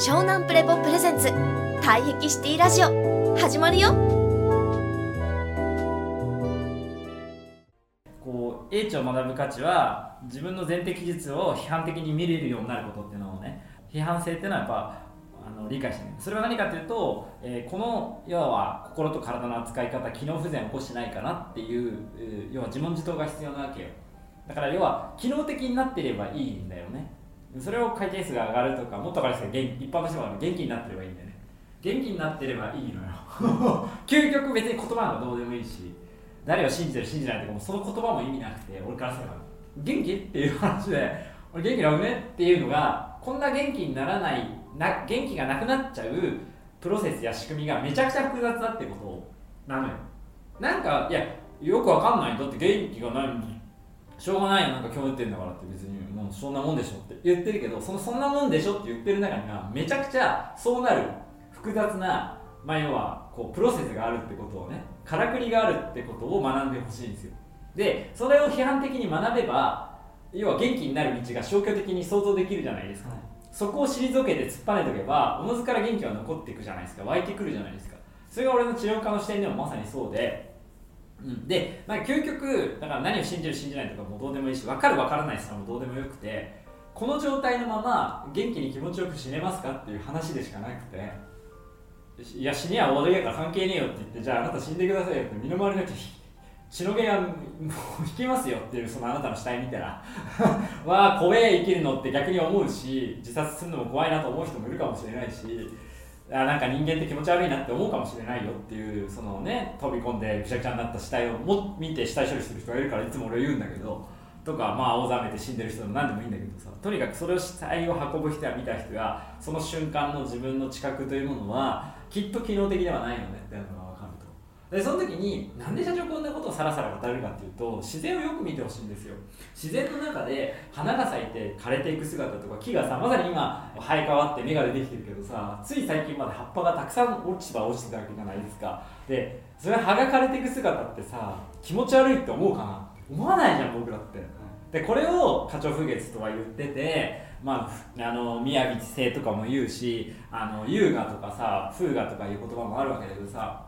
湘南プレポプレゼンツ。退癖シティラジオ。始まるよ。こう英知を学ぶ価値は自分の前提記述を批判的に見れるようになることっていうのをね批判性っていうのはやっぱあの理解してそれは何かというと、えーこの要は心と体の扱い方機能不全を起こしてないかなっていう、えー要は自問自答が必要なわけよ。だから要は機能的になっていればいいんだよね。それを回転数が上がるとかもっと分かりやすい一般の人が元気になってればいいんだよね。元気になってればいいのよ。究極別に言葉がどうでもいいし誰を信じてる信じないとかその言葉も意味なくて俺からすれば元気？っていう話で俺元気なのね？っていうのがこんな元気にならないな元気がなくなっちゃうプロセスや仕組みがめちゃくちゃ複雑だってことなのよ。なんかいやよくわかんないだって元気がないのに。しょうがないよなんか今日言ってんだからって別に。もうそんなもんでしょって言ってるけどそのそんなもんでしょって言ってる中にはめちゃくちゃそうなる複雑なまあ要はこうプロセスがあるってことをねからくりがあるってことを学んでほしいんですよ。でそれを批判的に学べば要は元気になる道が消去的に想像できるじゃないですか、そこを退けて突っぱねとけばおのずから元気は残っていくじゃないですか。湧いてくるじゃないですか。それが俺の治療家の視点でもまさにそうでうん、で、まあ、究極だから何を信じる信じないとかもどうでもいいし分かる分からないさもどうでもよくてこの状態のまま元気に気持ちよく死ねますかっていう話でしかなくていや死には終わりやから関係ねえよって言ってじゃああなた死んでくださいよって身の回りの人血の毛がもう引きますよっていうそのあなたの死体見たら わあ怖え生きるのって逆に思うし自殺するのも怖いなと思う人もいるかもしれないしあなんか人間って気持ち悪いなって思うかもしれないよっていうそのね飛び込んでぐちゃぐちゃになった死体をも見て死体処理する人がいるからいつも俺は言うんだけどとかまあ青ざめて死んでる人でも何でもいいんだけどさとにかくそれを死体を運ぶ人や見た人がその瞬間の自分の知覚というものはきっと機能的ではないよねっていうのはでその時になんで社長こんなことをさらさら語るかっていうと自然をよく見てほしいんですよ。自然の中で花が咲いて枯れていく姿とか木がさまさに今生え変わって芽が出てきてるけどさつい最近まで葉っぱがたくさん落ちては落ちてたわけじゃないですか。でそれ葉が枯れていく姿ってさ気持ち悪いって思うかな？思わないじゃん僕らって。でこれを花鳥風月とは言っててまあ、あの宮城性とかも言うしあの優雅とかさ風雅とかいう言葉もあるわけだけどさ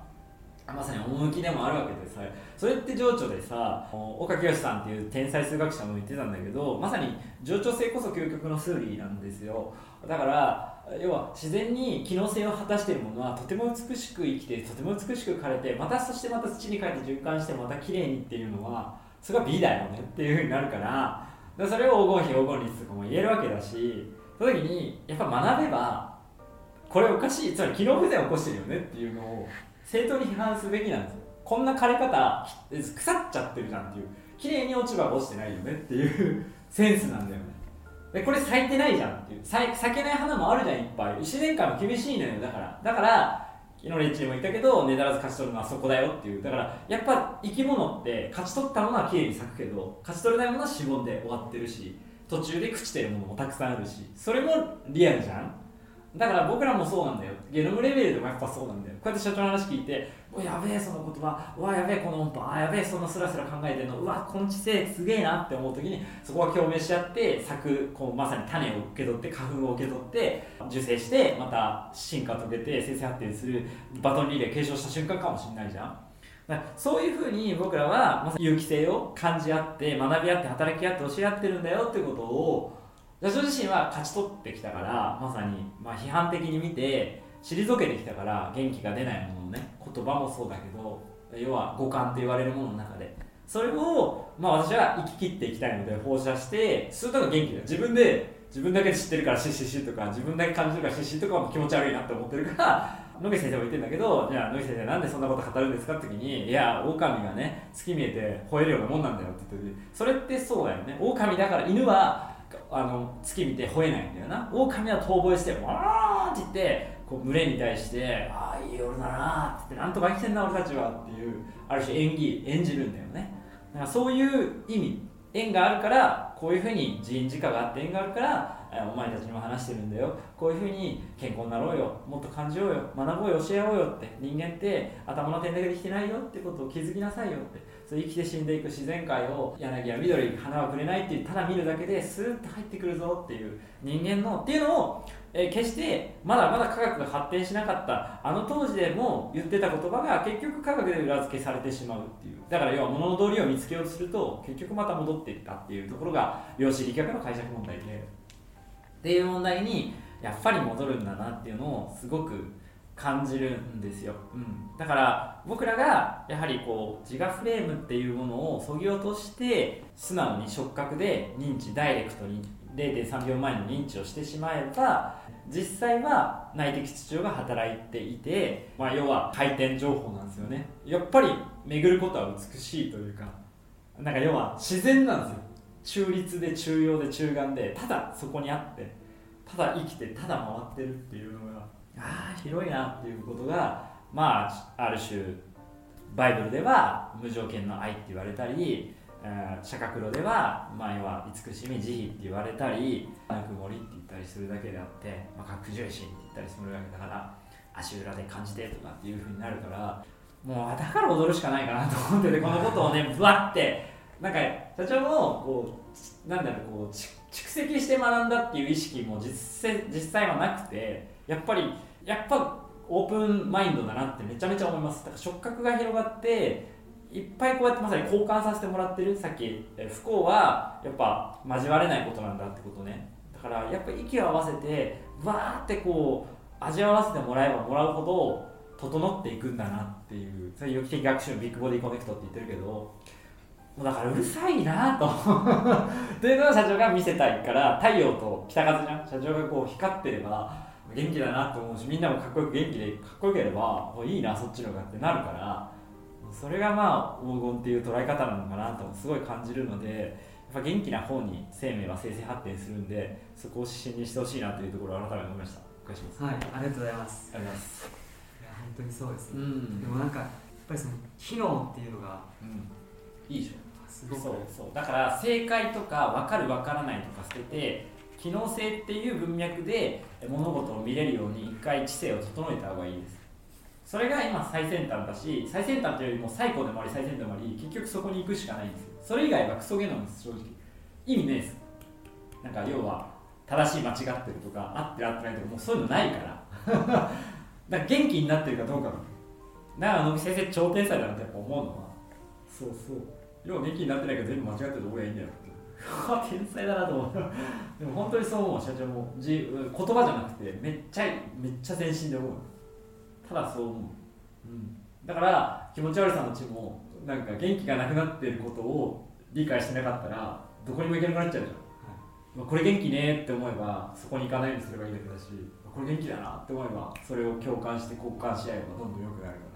まさに趣でもあるわけでさそれって情緒でさ岡清さんっていう天才数学者も言ってたんだけどまさに情緒性こそ究極の数理なんですよ。だから要は自然に機能性を果たしているものはとても美しく生きてとても美しく枯れてまたそしてまた土に帰って循環してまた綺麗にっていうのはそれが美だよねっていうふうになるからでそれを黄金比黄金率とかも言えるわけだしその時にやっぱ学べばこれおかしいつまり機能不全を起こしてるよねっていうのを正当に批判すべきなんですよ。こんな枯れ方腐っちゃってるじゃんっていう。綺麗に落ち葉が落ちてないよねっていうセンスなんだよね。でこれ咲いてないじゃんっていう。咲咲けない花もあるじゃんいっぱい。自然界も厳しいのよだから。だから昨日レッチにも言ったけどねだらず勝ち取るのはそこだよっていう。だからやっぱ生き物って勝ち取ったものは綺麗に咲くけど勝ち取れないものはしぼんで終わってるし途中で朽ちてるものもたくさんあるしそれもリアルじゃん。だから僕らもそうなんだよ。ゲノムレベルでもやっぱそうなんだよ。こうやって社長の話聞いて「おやべえその言葉。うわやべえこの音波あやべえそのスラスラ考えてるの。うわこの知性すげえな」って思う時にそこは共鳴し合って咲くこうまさに種を受け取って花粉を受け取って受精してまた進化を遂げて生成発展するバトンリレー継承した瞬間かもしれないじゃん。そういうふうに僕らはまさに有機性を感じ合って学び合って働き合って教え合ってるんだよってことを自身は勝ち取ってきたからまさに、まあ、批判的に見て退けてきたから元気が出ないもののね言葉もそうだけど要は五感と言われるものの中で。それを、まあ、私は生き切っていきたいので放射してするとが元気だ自分で自分だけ知ってるからシッシシとか自分だけ感じるからシッシとかも気持ち悪いなって思ってるから野口先生も言ってるんだけどじゃあ野口先生なんでそんなこと語るんですかって時にいや狼がね月見えて吠えるようなもんなんだよって言ってそれってそうだよね。狼だから犬はあの月見て吠えないんだよな狼は遠吠えして「わー!」って言ってこう群れに対して「ああいい夜だな」って言って「なんとか生きてんな俺たちは」っていうある種演技演じるんだよねだからそういう意味縁があるからこういうふうに人事課があって縁があるからお前たちにも話してるんだよ。こういうふうに健康になろうよ。もっと感じようよ。学ぼうよ。教え合おうよって。人間って頭の点だけできてないよ。ってことを気づきなさいよ。って。そう生きて死んでいく自然界を柳は緑花はくれないっていうただ見るだけでスーッと入ってくるぞ。っていう。人間のっていうのを、え決してまだまだ科学が発展しなかった。あの当時でも言ってた言葉が結局科学で裏付けされてしまうっていう。だから要は物の道理を見つけようとすると結局また戻っていったっていうところが量子力学の解釈問題で。っていう問題にやっぱり戻るんだなっていうのをすごく感じるんですよ、うん、だから僕らがやはりこう自我フレームっていうものをそぎ落として素直に触覚で認知ダイレクトに0.3秒前の認知をしてしまえば実際は内的秩序が働いていて、まあ、要は回転情報なんですよね。やっぱり巡ることは美しいというかなんか要は自然なんですよ。中立で中庸で中間でただそこにあってただ生きてただ回ってるっていうのがああ広いなっていうことがまあある種バイブルでは無条件の愛って言われたり釈迦黒では前は慈しみ慈悲って言われたりぬくもりって言ったりするだけであって、まあ、拡重心って言ったりするわけだから足裏で感じてとかっていうふうになるからもうだから踊るしかないかなと思っててこのことをねぶわってなんか社長もこうなんだろうこう蓄積して学んだっていう意識も実際実際はなくてやっぱりやっぱオープンマインドだなってめちゃめちゃ思います。だから触角が広がっていっぱいこうやってまさに交換させてもらってる。さっき不幸はやっぱ交われないことなんだってことね。だからやっぱ息を合わせてわーってこう味わわせてもらえばもらうほど整っていくんだなっていうそれ有機的学習の Big Body Connect って言ってるけどだからうるさいなと。というのを社長が見せたいから太陽と北風じゃん。社長がこう光ってれば元気だなと思うしみんなもかっこよく元気でかっこよければもういいなそっちの方がってなるからそれがまあ黄金っていう捉え方なのかなとすごい感じるのでやっぱ元気な方に生命は生成発展するんでそこを指針にしてほしいなというところを改めて思いました。お願いします。はい、ありがとうございます。ありがとうございます。いや、本当にそうです。ね。うん。でもなんか、やっぱりその機能っていうのが、うん。いいでしょすごくそうそう。だから正解とか分かる分からないとか捨てて機能性っていう文脈で物事を見れるように一回知性を整えた方がいいです。それが今最先端だし最先端というよりも最高でもあり最先端でもあり結局そこに行くしかないんですよ。それ以外はクソゲなんです正直。意味ないです。なんか要は正しい間違ってるとか合ってる合ってないとかもうそういうのないから。だから元気になってるかどうかだから野木先生超天才だなってやっぱ思うのは。そうそう要は元気になってないから全部間違ってるとこがいいんだよって天才だなと思う。でも本当にそう思う。社長も。言葉じゃなくてめっちゃいめっちゃ全身で思うただそう思う、うん、だから気持ち悪さのうちもなんか元気がなくなってることを理解してなかったらどこにも行けなくなっちゃうじゃん、まあこれ元気ねって思えばそこに行かないようにすればいいだけだしこれ元気だなって思えばそれを共感して交換し合えばどんどん良くなるから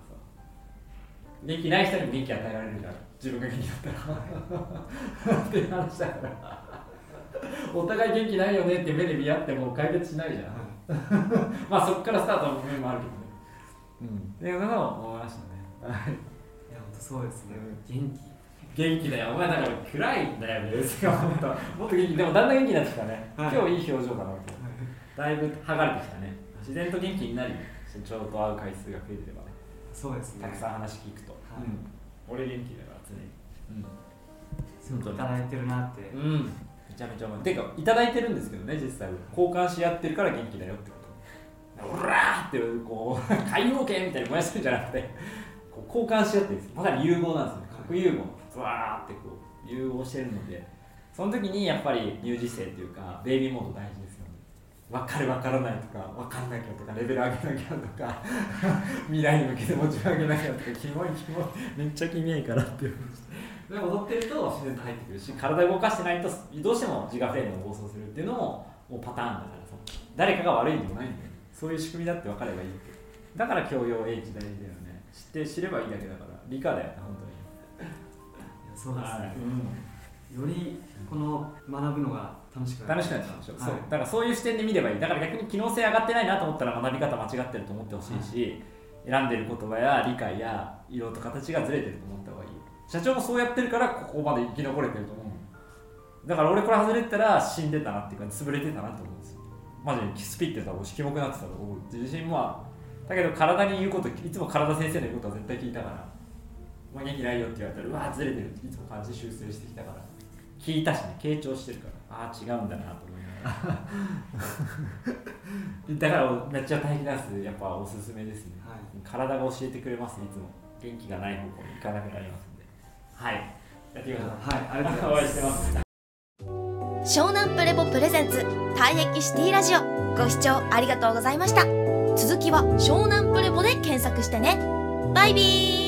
元気ない人にも元気与えられるじゃん自分が元気だったら。っていう話だからお互い元気ないよねって目で見合っても解決しないじゃん。まあそこからスタートの面もあるけどね。うん。っていうのを思いましたね。はいいや、本当そうですね。元気。元気だよ。お前だから暗いんだよね。もっともっと元気でもだんだん元気になってきたね、はい。今日いい表情かなと。だいぶ剥がれてきたね。自然と元気になるよ。社長と会う回数が増えてれば。ねそうですね。たくさん話聞くと、はい。うん、俺元気だから常に。すごくいただいてるなって。うん、うん、めちゃめちゃ思う。てかいただいてるんですけどね実際は。交換し合ってるから元気だよってこと。オラーってこう海洋圏みたいに燃やしてるんじゃなくてこう交換し合ってるんです。まさに融合なんですよね。核融合ブワーってこう融合してるので。その時にやっぱり有事性というかベイビーモード大事です分かる分からないとか分かんなきゃとかレベル上げなきゃとか 未来に向けて持ち上げなきゃとかキモいキモいめっちゃキモいからっていうで踊ってると自然と入ってくるし体動かしてないとどうしても自我フレームが暴走するっていうのももうパターンだからさ誰かが悪いんでもないんだよそういう仕組みだって分かればいいってだから教養英知大事だよね。知って知ればいいだけだから理科だよね本当に。いやそうですはい。ね。よりこの学ぶのが楽しく楽しくなってきたでしょ、はい。そう。だからそういう視点で見ればいい。だから逆に機能性上がってないなと思ったら学び方間違ってると思ってほしいし、選んでる言葉や理解や色と形がずれてると思った方がいい。社長もそうやってるからここまで生き残れてると思う。だから俺これ外れてたら死んでたなっていうか潰れてたなと思うんですよ。マジでスピってたら俺キモくなってたと思う。自信はだけど体に言うこといつも体先生の言うことは絶対聞いたから。元気ないよって言われたらうわーずれてるっていつも感じ修正してきたから聞いたしね傾聴してるから。ああ違うんだなと思いながら。だからめっちゃ体気ダンスやっぱおすすめですね、はい。体が教えてくれますいつも。元気がない方向に行かなくなりますんで。はい。やってみましょう。はいありがとうございます。ます。湘南プレボプレゼンツ退役シティラジオ。ご視聴ありがとうございました。続きは湘南プレボで検索してね。バイビー